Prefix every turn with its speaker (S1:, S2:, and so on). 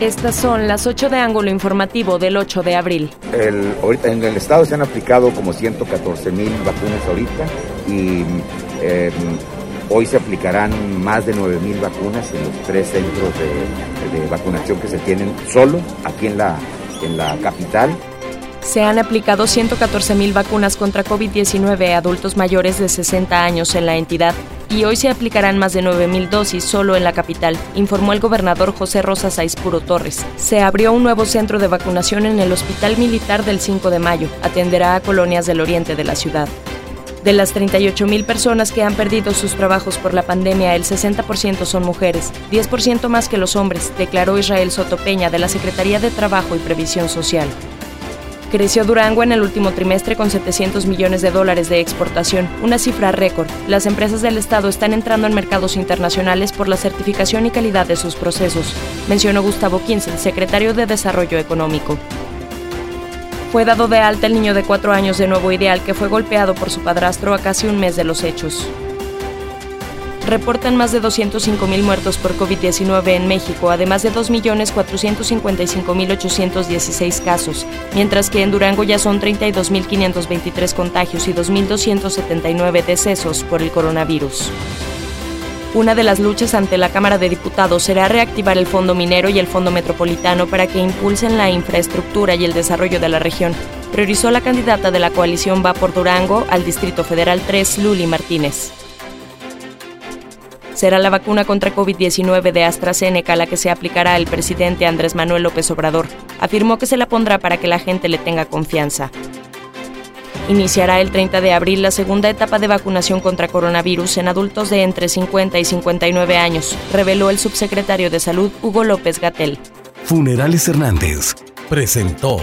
S1: Estas son las 8 de ángulo informativo del 8 de abril.
S2: El, en el estado se han aplicado como 114 mil vacunas ahorita y em, hoy se aplicarán más de 9 mil vacunas en los tres centros de, de, vacunación que se tienen solo aquí en la, en la capital.
S1: Se han aplicado 114.000 vacunas contra COVID-19 a adultos mayores de 60 años en la entidad y hoy se aplicarán más de 9.000 dosis solo en la capital, informó el gobernador José Rosa Saizpuro Torres. Se abrió un nuevo centro de vacunación en el Hospital Militar del 5 de mayo. Atenderá a colonias del oriente de la ciudad. De las 38.000 personas que han perdido sus trabajos por la pandemia, el 60% son mujeres, 10% más que los hombres, declaró Israel Sotopeña de la Secretaría de Trabajo y Previsión Social. Creció Durango en el último trimestre con 700 millones de dólares de exportación, una cifra récord. Las empresas del Estado están entrando en mercados internacionales por la certificación y calidad de sus procesos, mencionó Gustavo Quince, secretario de Desarrollo Económico. Fue dado de alta el niño de cuatro años de Nuevo Ideal que fue golpeado por su padrastro a casi un mes de los hechos reportan más de 205.000 muertos por COVID-19 en México, además de 2.455.816 casos, mientras que en Durango ya son 32.523 contagios y 2.279 decesos por el coronavirus. Una de las luchas ante la Cámara de Diputados será reactivar el Fondo Minero y el Fondo Metropolitano para que impulsen la infraestructura y el desarrollo de la región, priorizó la candidata de la coalición Va por Durango al Distrito Federal 3, Luli Martínez. Será la vacuna contra COVID-19 de AstraZeneca la que se aplicará el presidente Andrés Manuel López Obrador. Afirmó que se la pondrá para que la gente le tenga confianza. Iniciará el 30 de abril la segunda etapa de vacunación contra coronavirus en adultos de entre 50 y 59 años, reveló el subsecretario de Salud Hugo López Gatel.
S3: Funerales Hernández presentó